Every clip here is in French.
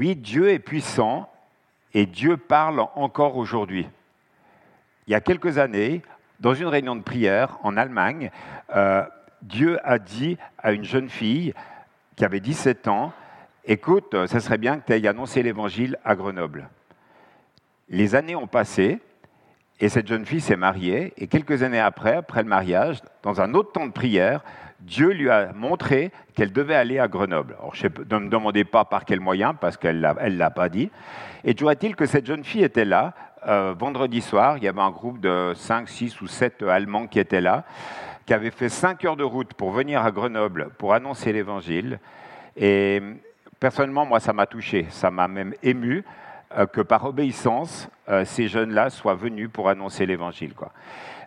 Oui, Dieu est puissant et Dieu parle encore aujourd'hui. Il y a quelques années, dans une réunion de prière en Allemagne, euh, Dieu a dit à une jeune fille qui avait 17 ans, écoute, ça serait bien que tu ailles annoncer l'évangile à Grenoble. Les années ont passé, et cette jeune fille s'est mariée, et quelques années après, après le mariage, dans un autre temps de prière, Dieu lui a montré qu'elle devait aller à Grenoble. Alors, je ne me demandez pas par quel moyen, parce qu'elle ne l'a pas dit. Et toujours est-il que cette jeune fille était là, euh, vendredi soir, il y avait un groupe de 5, 6 ou 7 Allemands qui étaient là, qui avaient fait 5 heures de route pour venir à Grenoble pour annoncer l'Évangile. Et personnellement, moi, ça m'a touché, ça m'a même ému que par obéissance, euh, ces jeunes-là soient venus pour annoncer l'Évangile.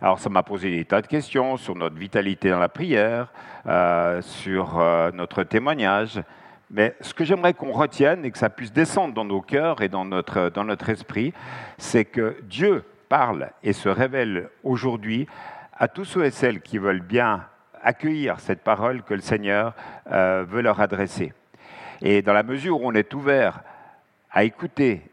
Alors ça m'a posé des tas de questions sur notre vitalité dans la prière, euh, sur notre témoignage. Mais ce que j'aimerais qu'on retienne et que ça puisse descendre dans nos cœurs et dans notre, dans notre esprit, c'est que Dieu parle et se révèle aujourd'hui à tous ceux et celles qui veulent bien accueillir cette parole que le Seigneur veut leur adresser. Et dans la mesure où on est ouvert à écouter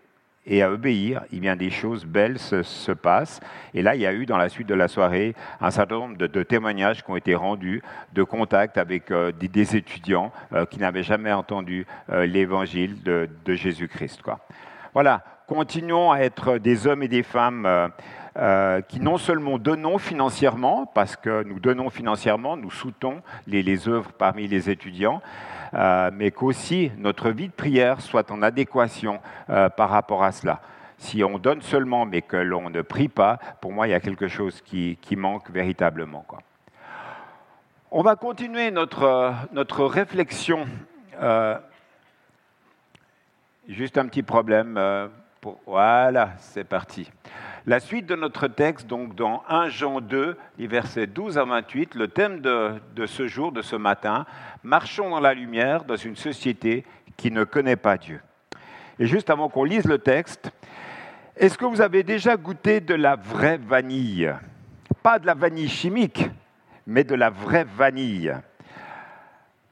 et à obéir, il bien des choses belles se, passent. Et là, il y a eu dans la suite de la soirée un certain nombre de, témoignages qui ont été rendus, de contacts avec euh, des, étudiants euh, qui n'avaient jamais entendu euh, l'évangile de, Jésus-Christ. Voilà, continuons à être des hommes et des femmes. Qui non seulement donnons financièrement, parce que nous donnons financièrement, nous soutenons les, œuvres parmi les étudiants, euh, mais qu'aussi notre vie de prière soit en adéquation euh, par rapport à cela. Si on donne seulement mais que l'on ne prie pas, pour moi, il y a quelque chose qui, manque véritablement. On va continuer notre, notre réflexion. Euh, juste un petit problème. voilà, c'est parti. La suite de notre texte, donc dans 1 Jean 2, les versets 12 à 28, le thème de, ce jour, de ce matin, marchons dans la lumière dans une société qui ne connaît pas Dieu. Et juste avant qu'on lise le texte, est-ce que vous avez déjà goûté de la vraie vanille? Pas de la vanille chimique, mais de la vraie vanille.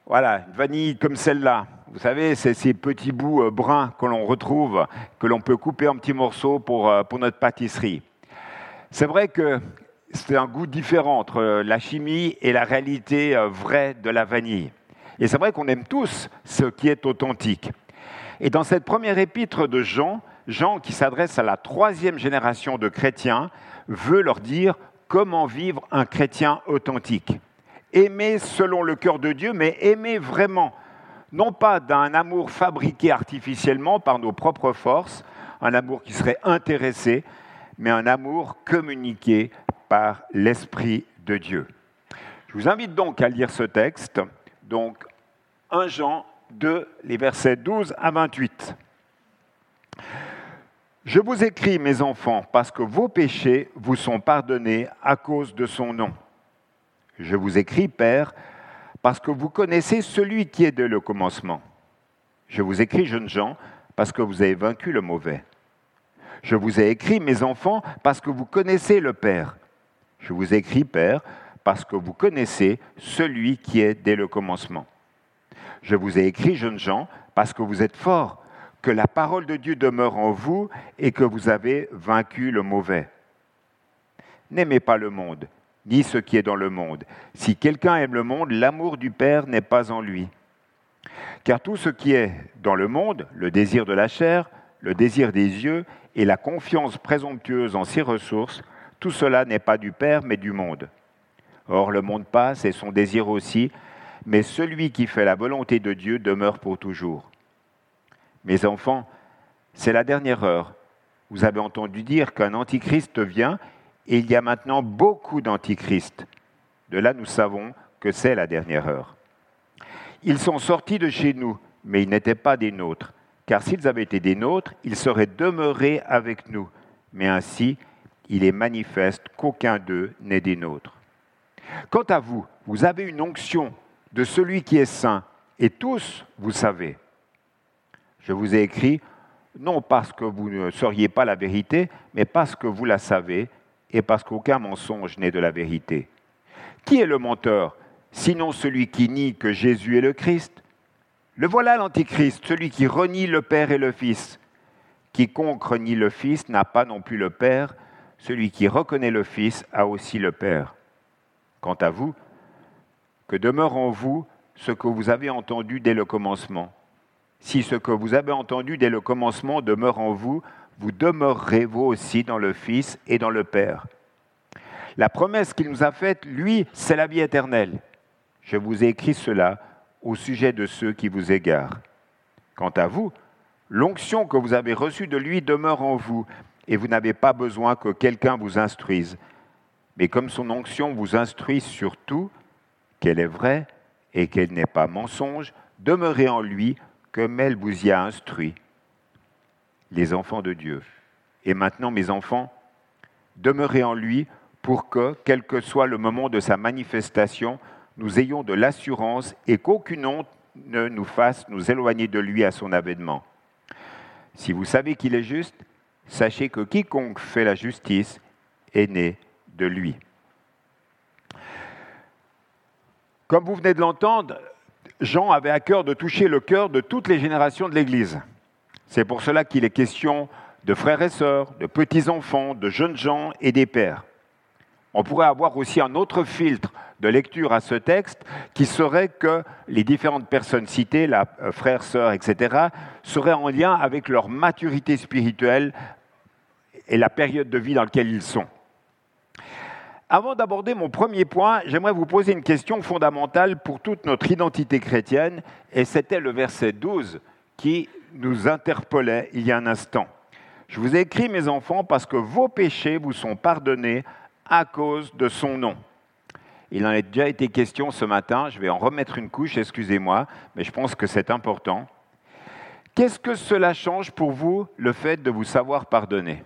Voilà, une vanille comme celle-là. Vous savez, c'est ces petits bouts euh, bruns que l'on retrouve, que l'on peut couper en petits morceaux pour, euh, pour notre pâtisserie. C'est vrai que c'est un goût différent entre euh, la chimie et la réalité vraie de la vanille. Et c'est vrai qu'on aime tous ce qui est authentique. Et dans cette première épître de Jean, Jean, qui s'adresse à la troisième génération de chrétiens, veut leur dire comment vivre un chrétien authentique aimer selon le cœur de Dieu, mais aimer vraiment, non pas d'un amour fabriqué artificiellement par nos propres forces, un amour qui serait intéressé, mais un amour communiqué par l'Esprit de Dieu. Je vous invite donc à lire ce texte, donc 1 Jean 2, les versets 12 à 28. Je vous écris, mes enfants, parce que vos péchés vous sont pardonnés à cause de son nom. Je vous écris, Père, parce que vous connaissez celui qui est dès le commencement. Je vous écris, jeunes gens, parce que vous avez vaincu le mauvais. Je vous ai écrit, mes enfants, parce que vous connaissez le Père. Je vous écris, Père, parce que vous connaissez celui qui est dès le commencement. Je vous ai écrit, jeunes gens, parce que vous êtes forts, que la parole de Dieu demeure en vous et que vous avez vaincu le mauvais. N'aimez pas le monde, ni ce qui est dans le monde. Si quelqu'un aime le monde, l'amour du Père n'est pas en lui. Car tout ce qui est dans le monde, le désir de la chair, le désir des yeux et la confiance présomptueuse en ses ressources, tout cela n'est pas du Père, mais du monde. Or, le monde passe et son désir aussi, mais celui qui fait la volonté de Dieu demeure pour toujours. Mes enfants, c'est la dernière heure. Vous avez entendu dire qu'un antichrist vient et il y a maintenant beaucoup d'antichrists. De là, nous savons que c'est la dernière heure. Ils sont sortis de chez nous, mais ils n'étaient pas des nôtres, car s'ils avaient été des nôtres, ils seraient demeurés avec nous. Mais ainsi, il est manifeste qu'aucun d'eux n'est des nôtres. Quant à vous, vous avez une onction de celui qui est saint, et tous, vous savez. Je vous ai écrit, non parce que vous ne sauriez pas la vérité, mais parce que vous la savez, et parce qu'aucun mensonge n'est de la vérité. Qui est le menteur, sinon celui qui nie que Jésus est le Christ? Le voilà l'Antichrist, celui qui renie le Père et le Fils. Quiconque renie le Fils n'a pas non plus le Père, celui qui reconnaît le Fils a aussi le Père. Quant à vous, que demeure en vous ce que vous avez entendu dès le commencement? Si ce que vous avez entendu dès le commencement demeure en vous, vous demeurerez vous aussi dans le Fils et dans le Père. La promesse qu'il nous a faite, lui, c'est la vie éternelle. Je vous ai écrit cela au sujet de ceux qui vous égarent. Quant à vous, l'onction que vous avez reçue de lui demeure en vous, et vous n'avez pas besoin que quelqu'un vous instruise. Mais comme son onction vous instruit sur tout, qu'elle est vraie et qu'elle n'est pas mensonge, demeurez en lui comme elle vous y a instruit. Les enfants de Dieu. Et maintenant, mes enfants, demeurez en lui pour que, quel que soit le moment de sa manifestation, nous ayons de l'assurance et qu'aucune honte ne nous fasse nous éloigner de lui à son avènement. Si vous savez qu'il est juste, sachez que quiconque fait la justice est né de lui. Comme vous venez de l'entendre, Jean avait à cœur de toucher le cœur de toutes les générations de l'Église. C'est pour cela qu'il est question de frères et sœurs, de petits-enfants, de jeunes gens et des pères. On pourrait avoir aussi un autre filtre de lecture à ce texte qui serait que les différentes personnes citées, la, euh, frères, sœurs, etc., seraient en lien avec leur maturité spirituelle et la période de vie dans laquelle ils sont. Avant d'aborder mon premier point, j'aimerais vous poser une question fondamentale pour toute notre identité chrétienne, et c'était le verset 12 qui nous interpellait il y a un instant. Je vous ai écrit, mes enfants, parce que vos péchés vous sont pardonnés à cause de son nom. Il en a déjà été question ce matin, je vais en remettre une couche, excusez-moi, mais je pense que c'est important. Qu'est-ce que cela change pour vous, le fait de vous savoir pardonner?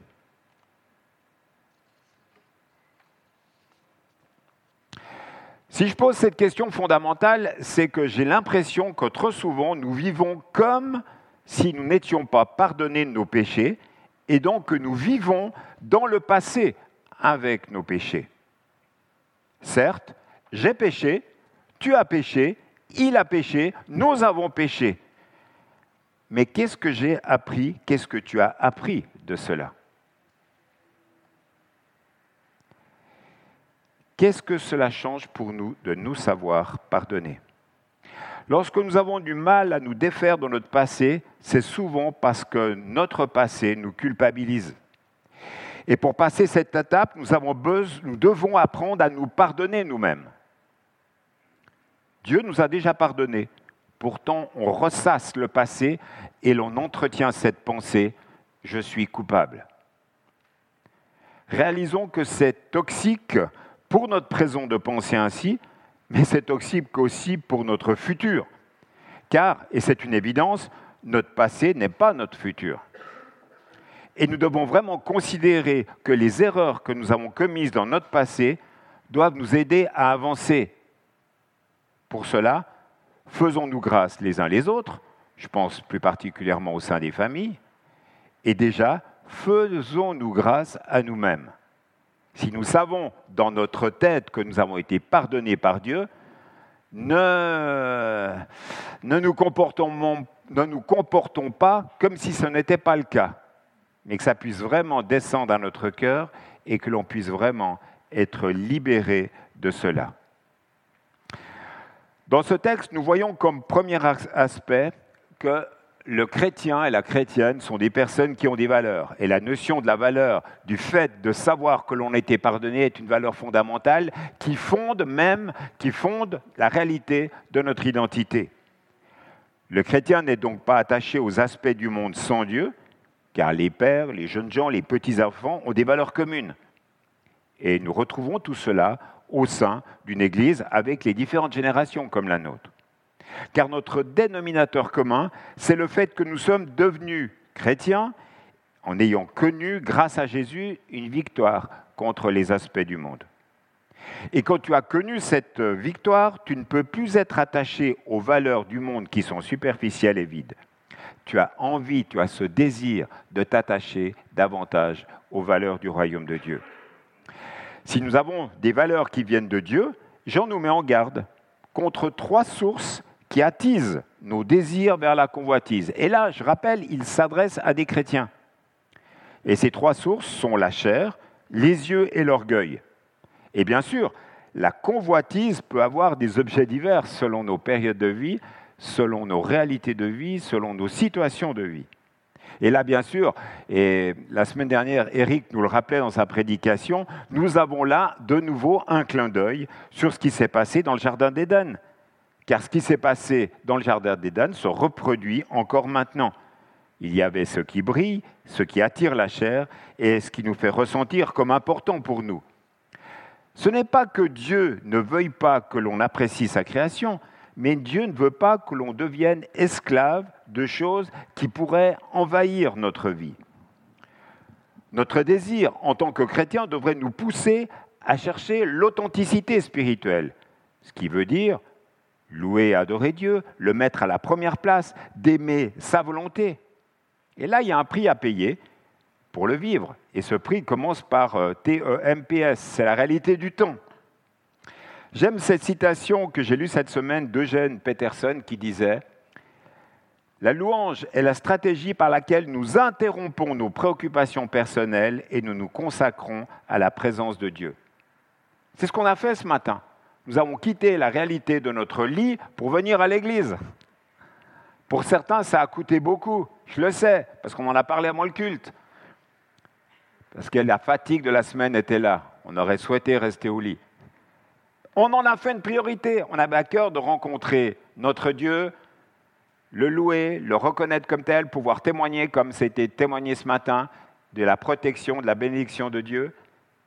Si je pose cette question fondamentale, c'est que j'ai l'impression que trop souvent nous vivons comme si nous n'étions pas pardonnés de nos péchés et donc que nous vivons dans le passé avec nos péchés. Certes, j'ai péché, tu as péché, il a péché, nous avons péché. Mais qu'est-ce que j'ai appris, qu'est-ce que tu as appris de cela? Qu'est-ce que cela change pour nous de nous savoir pardonner? Lorsque nous avons du mal à nous défaire de notre passé, c'est souvent parce que notre passé nous culpabilise. Et pour passer cette étape, nous, nous devons apprendre à nous pardonner nous-mêmes. Dieu nous a déjà pardonné. Pourtant, on ressasse le passé et l'on entretient cette pensée, je suis coupable. Réalisons que c'est toxique pour notre présent de penser ainsi, mais c'est toxique aussi pour notre futur. Car, et c'est une évidence, notre passé n'est pas notre futur. Et nous devons vraiment considérer que les erreurs que nous avons commises dans notre passé doivent nous aider à avancer. Pour cela, faisons-nous grâce les uns les autres, je pense plus particulièrement au sein des familles, et déjà, faisons-nous grâce à nous-mêmes. Si nous savons dans notre tête que nous avons été pardonnés par Dieu, ne, nous, comportons, nous comportons pas comme si ce n'était pas le cas, mais que ça puisse vraiment descendre à notre cœur et que l'on puisse vraiment être libéré de cela. Dans ce texte, nous voyons comme premier aspect que le chrétien et la chrétienne sont des personnes qui ont des valeurs. Et la notion de la valeur, du fait de savoir que l'on a été pardonné, est une valeur fondamentale qui fonde même, qui fonde la réalité de notre identité. Le chrétien n'est donc pas attaché aux aspects du monde sans Dieu, car les pères, les jeunes gens, les petits-enfants ont des valeurs communes. Et nous retrouvons tout cela au sein d'une Église avec les différentes générations comme la nôtre car notre dénominateur commun, c'est le fait que nous sommes devenus chrétiens en ayant connu, grâce à Jésus, une victoire contre les aspects du monde. Et quand tu as connu cette victoire, tu ne peux plus être attaché aux valeurs du monde qui sont superficielles et vides. Tu as envie, tu as ce désir de t'attacher davantage aux valeurs du royaume de Dieu. Si nous avons des valeurs qui viennent de Dieu, Jean nous met en garde contre trois sources qui attisent nos désirs vers la convoitise. Et là, je rappelle, il s'adresse à des chrétiens. Et ces trois sources sont la chair, les yeux et l'orgueil. Et bien sûr, la convoitise peut avoir des objets divers selon nos périodes de vie, selon nos réalités de vie, selon nos situations de vie. Et là, bien sûr, et la semaine dernière, Eric nous le rappelait dans sa prédication, nous avons là de nouveau un clin d'œil sur ce qui s'est passé dans le Jardin d'Éden. Car ce qui s'est passé dans le Jardin d'Éden se reproduit encore maintenant. Il y avait ce qui brille, ce qui attire la chair et ce qui nous fait ressentir comme important pour nous. Ce n'est pas que Dieu ne veuille pas que l'on apprécie sa création, mais Dieu ne veut pas que l'on devienne esclave de choses qui pourraient envahir notre vie. Notre désir en tant que chrétien devrait nous pousser à chercher l'authenticité spirituelle, ce qui veut dire louer et adorer Dieu, le mettre à la première place, d'aimer sa volonté. Et là, il y a un prix à payer pour le vivre. Et ce prix commence par euh, TEMPS, c'est la réalité du temps. J'aime cette citation que j'ai lue cette semaine d'Eugène Peterson qui disait La louange est la stratégie par laquelle nous interrompons nos préoccupations personnelles et nous nous consacrons à la présence de Dieu. C'est ce qu'on a fait ce matin. Nous avons quitté la réalité de notre lit pour venir à l'église. Pour certains, ça a coûté beaucoup, je le sais, parce qu'on en a parlé avant le culte. Parce que la fatigue de la semaine était là. On aurait souhaité rester au lit. On en a fait une priorité. On avait à cœur de rencontrer notre Dieu, le louer, le reconnaître comme tel, pouvoir témoigner comme c'était témoigné ce matin de la protection, de la bénédiction de Dieu,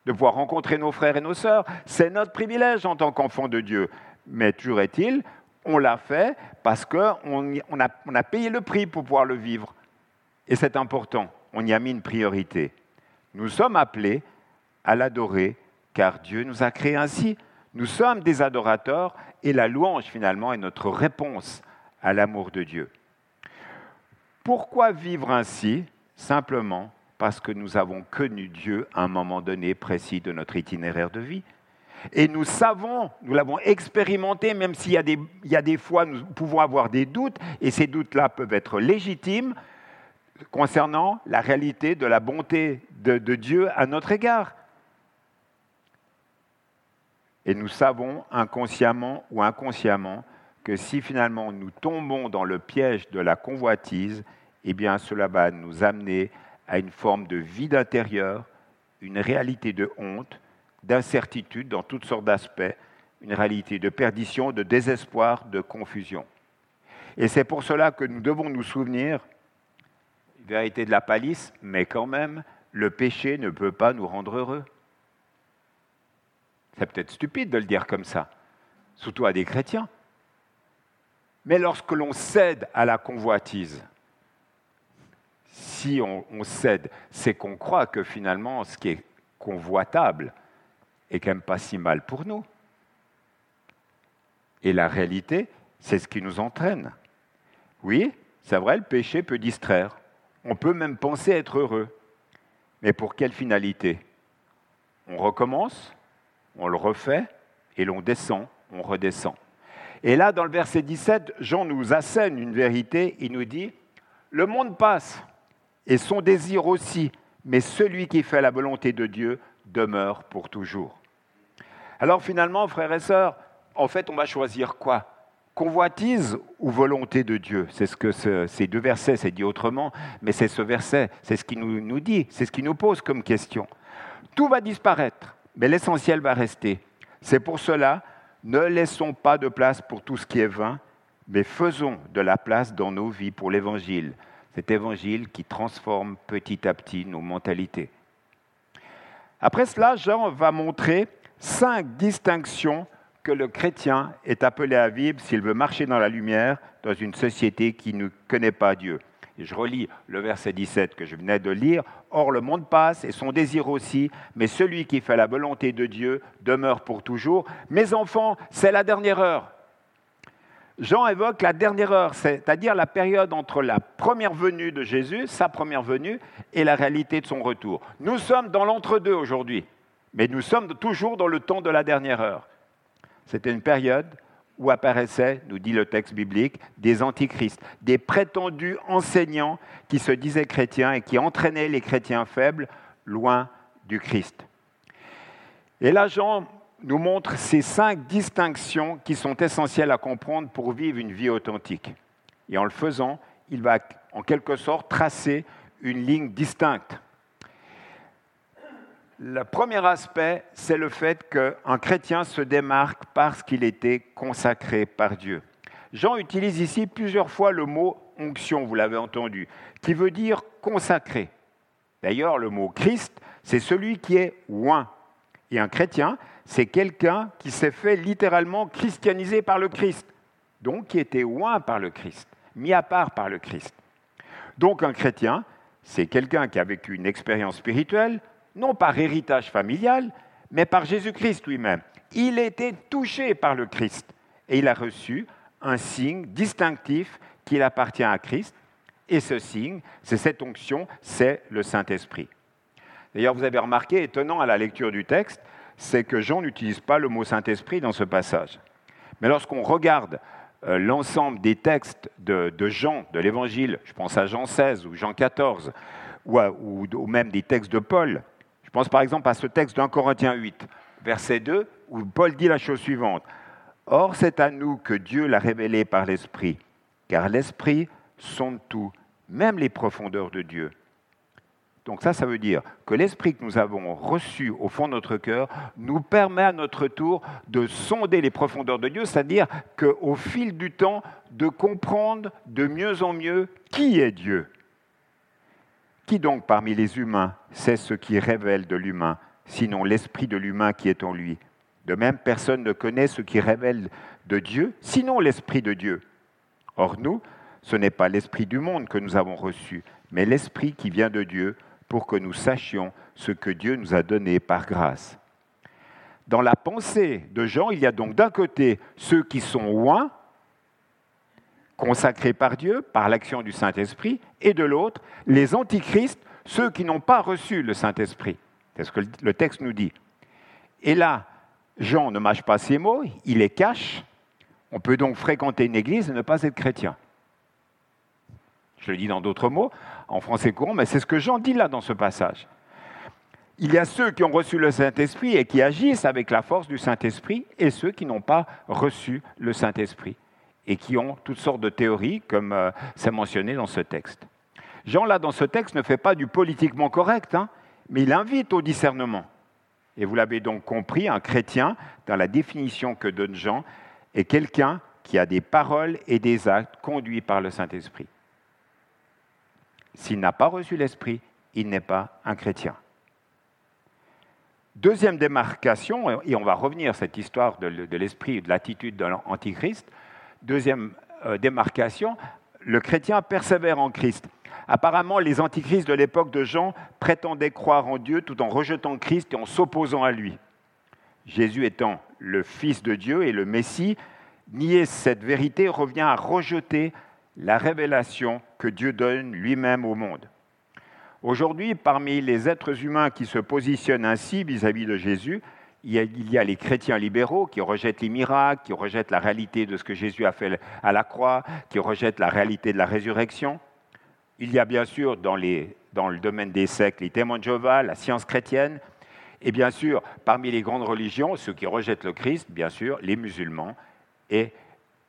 de pouvoir rencontrer nos frères et nos sœurs. C'est notre privilège en tant qu'enfant de Dieu. Mais toujours est-il, on l'a fait parce qu'on on a, a payé le prix pour pouvoir le vivre. Et c'est important, on y a mis une priorité. Nous sommes appelés à l'adorer car Dieu nous a créés ainsi. Nous sommes des adorateurs et la louange finalement est notre réponse à l'amour de Dieu. Pourquoi vivre ainsi Simplement parce que nous avons connu Dieu à un moment donné précis de notre itinéraire de vie. Et nous savons, nous l'avons expérimenté, même s'il y, a des fois nous pouvons avoir des doutes, et ces doutes-là peuvent être légitimes concernant la réalité de la bonté de Dieu à notre égard. Et nous savons inconsciemment ou inconsciemment que si finalement nous tombons dans le piège de la convoitise, eh bien cela va nous amener à une forme de vide intérieur, une réalité de honte, d'incertitude dans toutes sortes d'aspects, une réalité de perdition, de désespoir, de confusion. Et c'est pour cela que nous devons nous souvenir, vérité de la palisse, mais quand même, le péché ne peut pas nous rendre heureux. C'est peut-être stupide de le dire comme ça, surtout à des chrétiens. Mais lorsque l'on cède à la convoitise, si on, cède, c'est qu'on croit que finalement ce qui est convoitable est quand même pas si mal pour nous. Et la réalité, c'est ce qui nous entraîne. Oui, c'est vrai, le péché peut distraire. On peut même penser être heureux. Mais pour quelle finalité? On recommence on le refait et l'on descend, on redescend. Et là, dans le verset 17, Jean nous assène une vérité, il nous dit, le monde passe et son désir aussi, mais celui qui fait la volonté de Dieu demeure pour toujours. Alors finalement, frères et sœurs, en fait, on va choisir quoi? Convoitise ou volonté de Dieu? C'est ce que ces deux versets, c'est dit autrement, mais c'est ce verset, c'est ce qui nous, nous dit, c'est ce qui nous pose comme question. Tout va disparaître mais l'essentiel va rester. C'est pour cela, ne laissons pas de place pour tout ce qui est vain, mais faisons de la place dans nos vies pour l'Évangile, cet Évangile qui transforme petit à petit nos mentalités. Après cela, Jean va montrer cinq distinctions que le chrétien est appelé à vivre s'il veut marcher dans la lumière dans une société qui ne connaît pas Dieu je relis le verset 17 que je venais de lire. Or, le monde passe et son désir aussi, mais celui qui fait la volonté de Dieu demeure pour toujours. Mes enfants, c'est la dernière heure. Jean évoque la dernière heure, c'est-à-dire la période entre la première venue de Jésus, sa première venue, et la réalité de son retour. Nous sommes dans l'entre-deux aujourd'hui, mais nous sommes toujours dans le temps de la dernière heure. C'était une période où apparaissaient, nous dit le texte biblique, des antichrists, des prétendus enseignants qui se disaient chrétiens et qui entraînaient les chrétiens faibles loin du Christ. Et là, Jean nous montre ces cinq distinctions qui sont essentielles à comprendre pour vivre une vie authentique. Et en le faisant, il va en quelque sorte tracer une ligne distincte. Le premier aspect, c'est le fait qu'un chrétien se démarque parce qu'il était consacré par Dieu. Jean utilise ici plusieurs fois le mot onction, vous l'avez entendu, qui veut dire consacré. D'ailleurs, le mot Christ, c'est celui qui est oint. Et un chrétien, c'est quelqu'un qui s'est fait littéralement christianiser par le Christ, donc qui était oint par le Christ, mis à part par le Christ. Donc un chrétien, c'est quelqu'un qui a vécu une expérience spirituelle, non par héritage familial, mais par Jésus-Christ lui-même. Il était touché par le Christ et il a reçu un signe distinctif qu'il appartient à Christ. Et ce signe, c'est cette onction, c'est le Saint-Esprit. D'ailleurs, vous avez remarqué, étonnant à la lecture du texte, c'est que Jean n'utilise pas le mot Saint-Esprit dans ce passage. Mais lorsqu'on regarde euh, l'ensemble des textes de, Jean, de l'Évangile, je pense à Jean 16 ou Jean 14, ou, même des textes de Paul, je pense par exemple à ce texte d'un Corinthiens 8, verset 2, où Paul dit la chose suivante. Or, c'est à nous que Dieu l'a révélé par l'Esprit, car l'Esprit sonde tout, même les profondeurs de Dieu. Donc ça, ça veut dire que l'esprit que nous avons reçu au fond de notre cœur nous permet à notre tour de sonder les profondeurs de Dieu, c'est-à-dire qu'au fil du temps, de comprendre de mieux en mieux qui est Dieu. Qui donc parmi les humains sait ce qui révèle de l'humain, sinon l'esprit de l'humain qui est en lui? De même, personne ne connaît ce qui révèle de Dieu, sinon l'esprit de Dieu. Or nous, ce n'est pas l'esprit du monde que nous avons reçu, mais l'esprit qui vient de Dieu pour que nous sachions ce que Dieu nous a donné par grâce. Dans la pensée de Jean, il y a donc d'un côté ceux qui sont loin, consacrés par Dieu, par l'action du Saint-Esprit, et de l'autre, les antichrists, ceux qui n'ont pas reçu le Saint-Esprit. C'est ce que le texte nous dit. Et là, Jean ne mâche pas ses mots, il les cache. On peut donc fréquenter une église et ne pas être chrétien. Je le dis dans d'autres mots, en français courant, mais c'est ce que Jean dit là dans ce passage. Il y a ceux qui ont reçu le Saint-Esprit et qui agissent avec la force du Saint-Esprit, et ceux qui n'ont pas reçu le Saint-Esprit et qui ont toutes sortes de théories, comme euh, c'est mentionné dans ce texte. Jean, là, dans ce texte, ne fait pas du politiquement correct, hein, mais il invite au discernement. Et vous l'avez donc compris, un chrétien, dans la définition que donne Jean, est quelqu'un qui a des paroles et des actes conduits par le Saint-Esprit. S'il n'a pas reçu l'Esprit, il n'est pas un chrétien. Deuxième démarcation, et on va revenir à cette histoire de, l'esprit et de l'attitude de l'Antichrist. Deuxième euh, démarcation, le chrétien persévère en Christ. Apparemment, les antichrists de l'époque de Jean prétendaient croire en Dieu tout en rejetant Christ et en s'opposant à lui. Jésus étant le Fils de Dieu et le Messie, nier cette vérité revient à rejeter la révélation que Dieu donne lui-même au monde. Aujourd'hui, parmi les êtres humains qui se positionnent ainsi vis-à-vis de Jésus, il y, a, les chrétiens libéraux qui rejettent les miracles, qui rejettent la réalité de ce que Jésus a fait à la croix, qui rejettent la réalité de la résurrection. Il y a bien sûr dans, le domaine des sectes les témoins de Jéhovah, la science chrétienne, et bien sûr parmi les grandes religions, ceux qui rejettent le Christ, bien sûr, les musulmans et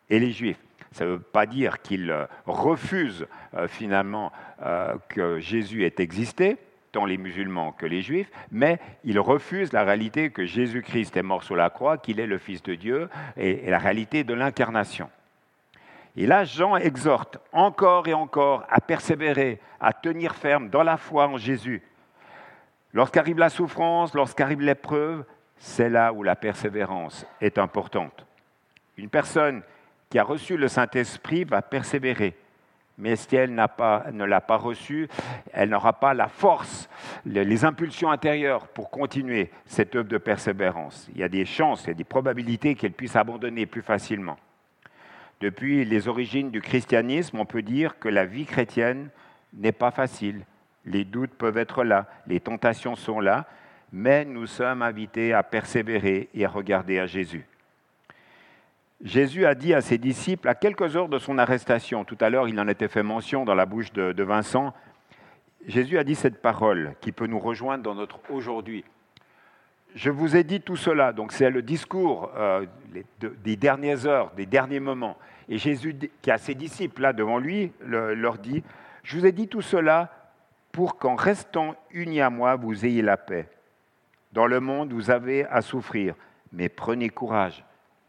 les juifs. Ça ne veut pas dire qu'ils euh, refusent euh, finalement euh, que Jésus ait existé, tant les musulmans que les juifs, mais ils refusent la réalité que Jésus-Christ est mort sur la croix, qu'il est le Fils de Dieu, et, la réalité de l'incarnation. Et là, Jean exhorte encore et encore à persévérer, à tenir ferme dans la foi en Jésus. Lorsqu'arrive la souffrance, lorsqu'arrive l'épreuve, c'est là où la persévérance est importante. Une personne qui a reçu le Saint-Esprit va persévérer. Mais si elle pas, ne l'a pas reçu, elle n'aura pas la force, les impulsions intérieures pour continuer cette œuvre de persévérance. Il y a des chances, il y a des probabilités qu'elle puisse abandonner plus facilement. Depuis les origines du christianisme, on peut dire que la vie chrétienne n'est pas facile. Les doutes peuvent être là, les tentations sont là, mais nous sommes invités à persévérer et à regarder à Jésus. Jésus a dit à ses disciples, à quelques heures de son arrestation, tout à l'heure il en était fait mention dans la bouche de, Vincent, Jésus a dit cette parole qui peut nous rejoindre dans notre aujourd'hui. Je vous ai dit tout cela, donc c'est le discours euh, des dernières heures, des derniers moments. Et Jésus, qui a ses disciples là devant lui, leur dit, je vous ai dit tout cela pour qu'en restant unis à moi, vous ayez la paix. Dans le monde, vous avez à souffrir, mais prenez courage,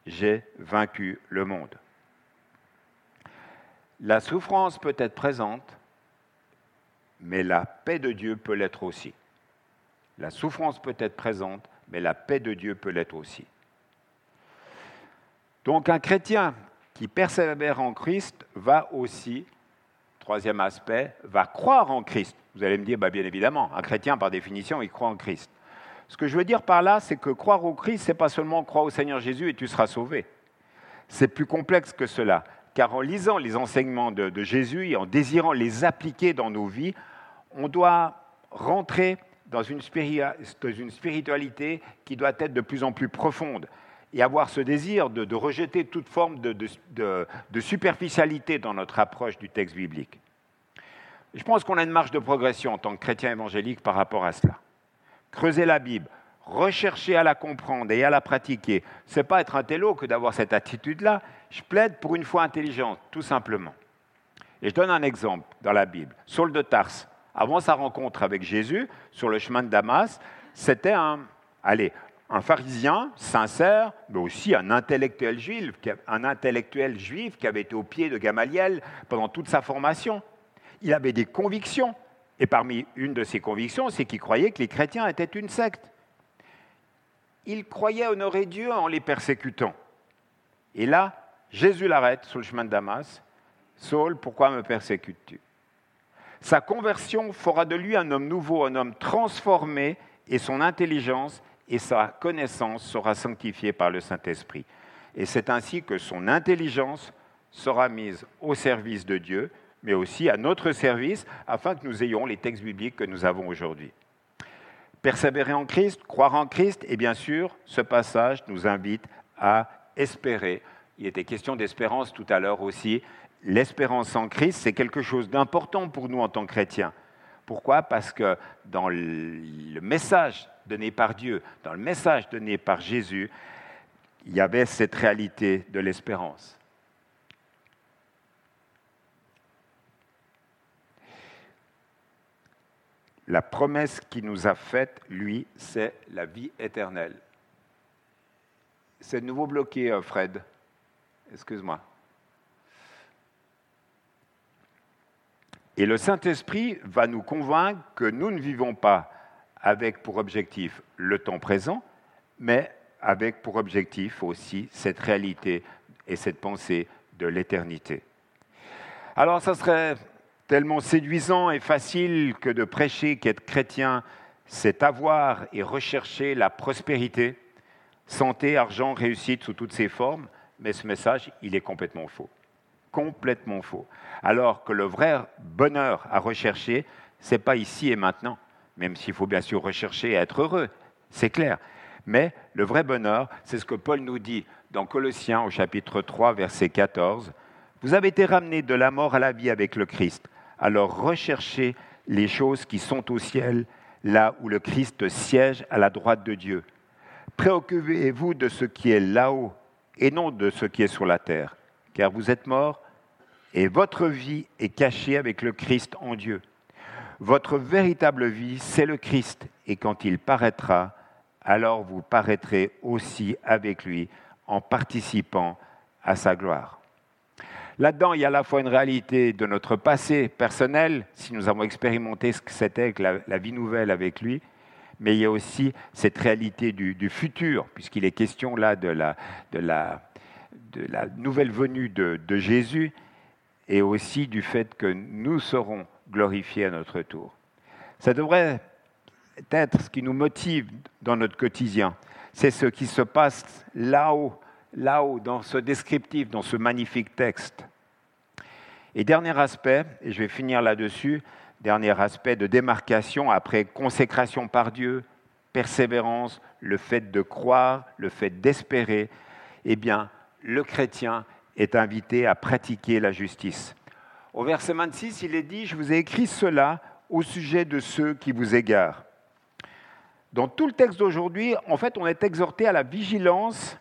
j'ai vaincu le monde. La souffrance peut être présente, mais la paix de Dieu peut l'être aussi. La souffrance peut être présente, mais la paix de Dieu peut l'être aussi. Donc un chrétien qui persévère en Christ va aussi, troisième aspect, va croire en Christ. Vous allez me dire, bah bien évidemment, un chrétien par définition, il croit en Christ. Ce que je veux dire par là, c'est que croire au Christ, c'est pas seulement croire au Seigneur Jésus et tu seras sauvé. C'est plus complexe que cela, car en lisant les enseignements de, Jésus et en désirant les appliquer dans nos vies, on doit rentrer dans une, spiritualité qui doit être de plus en plus profonde et avoir ce désir de, rejeter toute forme de, superficialité dans notre approche du texte biblique. Je pense qu'on a une marge de progression en tant que chrétien évangélique par rapport à cela creuser la Bible, rechercher à la comprendre et à la pratiquer, ce n'est pas être un télo que d'avoir cette attitude-là. Je plaide pour une foi intelligente, tout simplement. Et je donne un exemple dans la Bible. Saul de Tarse, avant sa rencontre avec Jésus sur le chemin de Damas, c'était un, allez, un pharisien sincère, mais aussi un intellectuel juif, un intellectuel juif qui avait été au pied de Gamaliel pendant toute sa formation. Il avait des convictions, et parmi une de ses convictions, c'est qu'il croyait que les chrétiens étaient une secte. Il croyait honorer Dieu en les persécutant. Et là, Jésus l'arrête sur le chemin de Damas. Saul, pourquoi me persécutes-tu? Sa conversion fera de lui un homme nouveau, un homme transformé, et son intelligence et sa connaissance sera sanctifiée par le Saint-Esprit. Et c'est ainsi que son intelligence sera mise au service de Dieu, mais aussi à notre service, afin que nous ayons les textes bibliques que nous avons aujourd'hui. Persévérer en Christ, croire en Christ, et bien sûr, ce passage nous invite à espérer. Il était question d'espérance tout à l'heure aussi. L'espérance en Christ, c'est quelque chose d'important pour nous en tant que chrétiens. Pourquoi? Parce que dans le message donné par Dieu, dans le message donné par Jésus, il y avait cette réalité de l'espérance. La promesse qu'il nous a faite, lui, c'est la vie éternelle. C'est de nouveau bloqué, euh, Fred. Excuse-moi. Et le Saint-Esprit va nous convaincre que nous ne vivons pas avec pour objectif le temps présent, mais avec pour objectif aussi cette réalité et cette pensée de l'éternité. Alors, ça serait tellement séduisant et facile que de prêcher qu'être chrétien, c'est avoir et rechercher la prospérité, santé, argent, réussite sous toutes ses formes, mais ce message, il est complètement faux. Complètement faux. Alors que le vrai bonheur à rechercher, c'est pas ici et maintenant, même s'il faut bien sûr rechercher et être heureux, c'est clair. Mais le vrai bonheur, c'est ce que Paul nous dit dans Colossiens au chapitre 3, verset 14. Vous avez été ramenés de la mort à la vie avec le Christ alors recherchez les choses qui sont au ciel, là où le Christ siège à la droite de Dieu. Préoccupez-vous de ce qui est là-haut et non de ce qui est sur la terre, car vous êtes morts et votre vie est cachée avec le Christ en Dieu. Votre véritable vie, c'est le Christ, et quand il paraîtra, alors vous paraîtrez aussi avec lui en participant à sa gloire. Là-dedans, il y a à la fois une réalité de notre passé personnel, si nous avons expérimenté ce que c'était que la, vie nouvelle avec lui, mais il y a aussi cette réalité du, futur, puisqu'il est question là de la, nouvelle venue de, de Jésus, et aussi du fait que nous serons glorifiés à notre tour. Ça devrait être ce qui nous motive dans notre quotidien. C'est ce qui se passe là-haut, là-haut, dans ce descriptif, dans ce magnifique texte. Et dernier aspect, et je vais finir là-dessus, dernier aspect de démarcation après consécration par Dieu, persévérance, le fait de croire, le fait d'espérer, eh bien, le chrétien est invité à pratiquer la justice. Au verset 26, il est dit, je vous ai écrit cela au sujet de ceux qui vous égarent. Dans tout le texte d'aujourd'hui, en fait, on est exhorté à la vigilance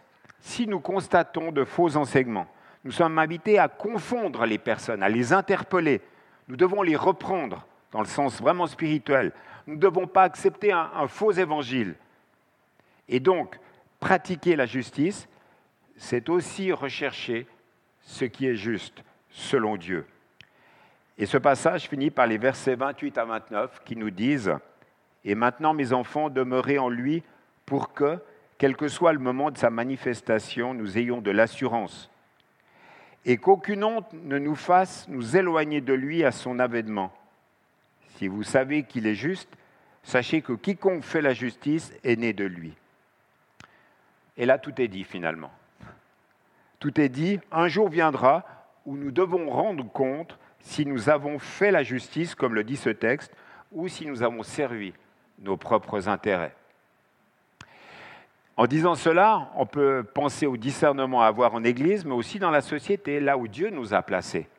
si nous constatons de faux enseignements. Nous sommes invités à confondre les personnes, à les interpeller. Nous devons les reprendre dans le sens vraiment spirituel. Nous ne devons pas accepter un, un faux évangile. Et donc, pratiquer la justice, c'est aussi rechercher ce qui est juste selon Dieu. Et ce passage finit par les versets 28 à 29 qui nous disent Et maintenant, mes enfants, demeurez en lui pour que, quel que soit le moment de sa manifestation, nous ayons de l'assurance et qu'aucune honte ne nous fasse nous éloigner de lui à son avènement. Si vous savez qu'il est juste, sachez que quiconque fait la justice est né de lui. Et là, tout est dit finalement. Tout est dit, un jour viendra où nous devons rendre compte si nous avons fait la justice, comme le dit ce texte, ou si nous avons servi nos propres intérêts. En disant cela, on peut penser au discernement à avoir en Église, mais aussi dans la société, là où Dieu nous a placés.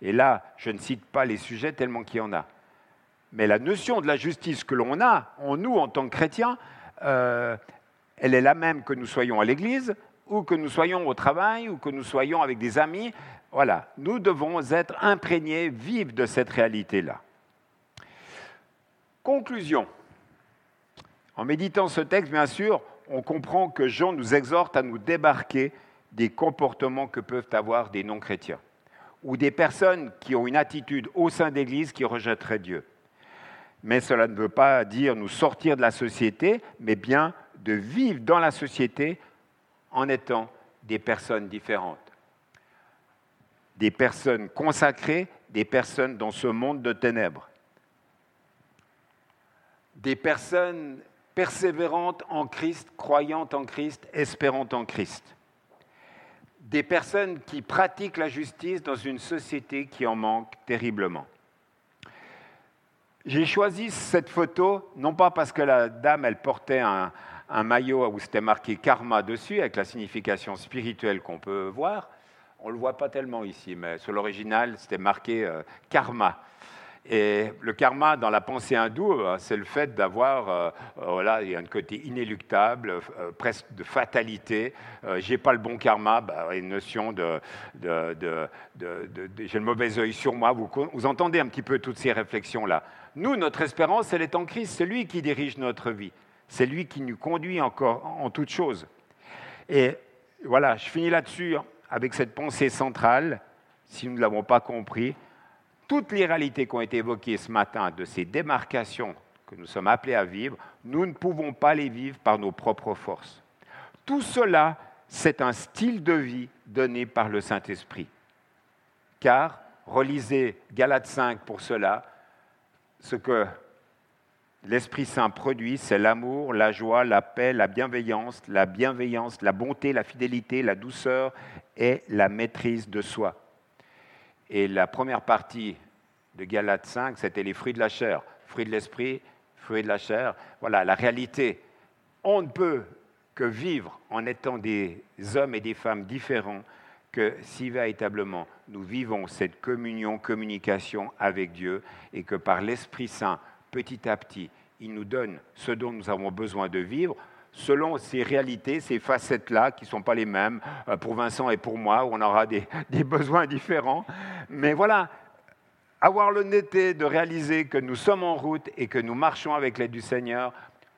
Et là, je ne cite pas les sujets tellement qu'il y en a. Mais la notion de la justice que l'on a en nous en tant que chrétiens, euh, elle est la même que nous soyons à l'Église, ou que nous soyons au travail, ou que nous soyons avec des amis. Voilà, nous devons être imprégnés, vivre de cette réalité-là. Conclusion. En méditant ce texte, bien sûr, on comprend que Jean nous exhorte à nous débarquer des comportements que peuvent avoir des non-chrétiens ou des personnes qui ont une attitude au sein d'Église qui rejetteraient Dieu. Mais cela ne veut pas dire nous sortir de la société, mais bien de vivre dans la société en étant des personnes différentes des personnes consacrées, des personnes dans ce monde de ténèbres, des personnes persévérantes en Christ, croyantes en Christ, espérantes en Christ, des personnes qui pratiquent la justice dans une société qui en manque terriblement. J'ai choisi cette photo, non pas parce que la dame, elle portait un, un maillot où c'était marqué karma dessus, avec la signification spirituelle qu'on peut voir, on ne le voit pas tellement ici, mais sur l'original, c'était marqué euh, karma. Et le karma, dans la pensée hindoue, euh, c'est le fait d'avoir, euh, voilà, il y a un côté inéluctable, presque de fatalité. j'ai pas le bon karma, bah, une notion de, j'ai le mauvais œil sur moi. Vous, vous entendez un petit peu toutes ces réflexions-là. Nous, notre espérance, elle est en Christ. C'est lui qui dirige notre vie. C'est lui qui nous conduit encore en toutes choses. Et voilà, je finis là-dessus avec cette pensée centrale, si nous ne l'avons pas compris, toutes les réalités qui ont été évoquées ce matin de ces démarcations que nous sommes appelés à vivre, nous ne pouvons pas les vivre par nos propres forces. Tout cela, c'est un style de vie donné par le Saint-Esprit. Car, relisez Galates 5 pour cela, ce que L'Esprit Saint produit, c'est l'amour, la joie, la paix, la bienveillance, la bienveillance, la bonté, la fidélité, la douceur et la maîtrise de soi. Et la première partie de Galates 5, c'était les fruits de la chair. Fruits de l'esprit, fruits de la chair. Voilà, la réalité. On ne peut que vivre en étant des hommes et des femmes différents que si véritablement nous vivons cette communion, communication avec Dieu et que par l'Esprit Saint, petit à petit, il nous donne ce dont nous avons besoin de vivre selon ces réalités, ces facettes-là, qui ne sont pas les mêmes euh, pour Vincent et pour moi, où on aura des, besoins différents. Mais voilà, avoir l'honnêteté de réaliser que nous sommes en route et que nous marchons avec l'aide du Seigneur,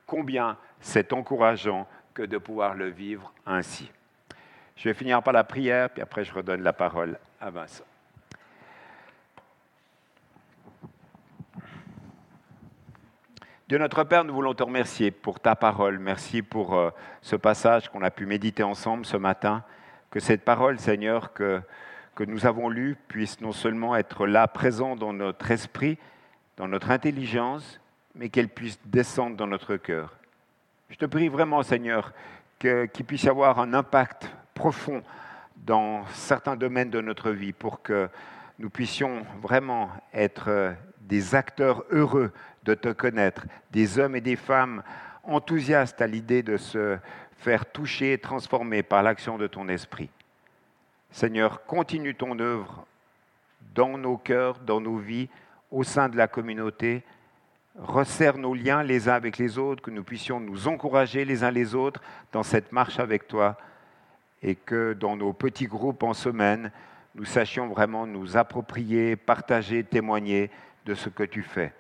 combien c'est encourageant que de pouvoir le vivre ainsi. Je vais finir par la prière, puis après je redonne la parole à Vincent. Dieu notre Père, nous voulons te remercier pour ta parole. Merci pour euh, ce passage qu'on a pu méditer ensemble ce matin. Que cette parole, Seigneur, que, que nous avons lue puisse non seulement être là, présent dans notre esprit, dans notre intelligence, mais qu'elle puisse descendre dans notre cœur. Je te prie vraiment, Seigneur, qu'il puisse y avoir un impact profond dans certains domaines de notre vie pour que nous puissions vraiment être euh, des acteurs heureux de te connaître, des hommes et des femmes enthousiastes à l'idée de se faire toucher et transformer par l'action de ton esprit. Seigneur, continue ton œuvre dans nos cœurs, dans nos vies, au sein de la communauté. Resserre nos liens les uns avec les autres, que nous puissions nous encourager les uns les autres dans cette marche avec toi et que dans nos petits groupes en semaine, nous sachions vraiment nous approprier, partager, témoigner ce que tu fais.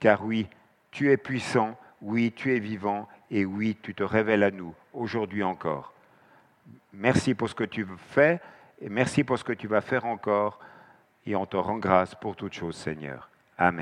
Car oui, tu es puissant, oui, tu es vivant, et oui, tu te révèles à nous, aujourd'hui encore. Merci pour ce que tu fais, et merci pour ce que tu vas faire encore, et on te rend grâce pour toutes choses, Seigneur. Amen.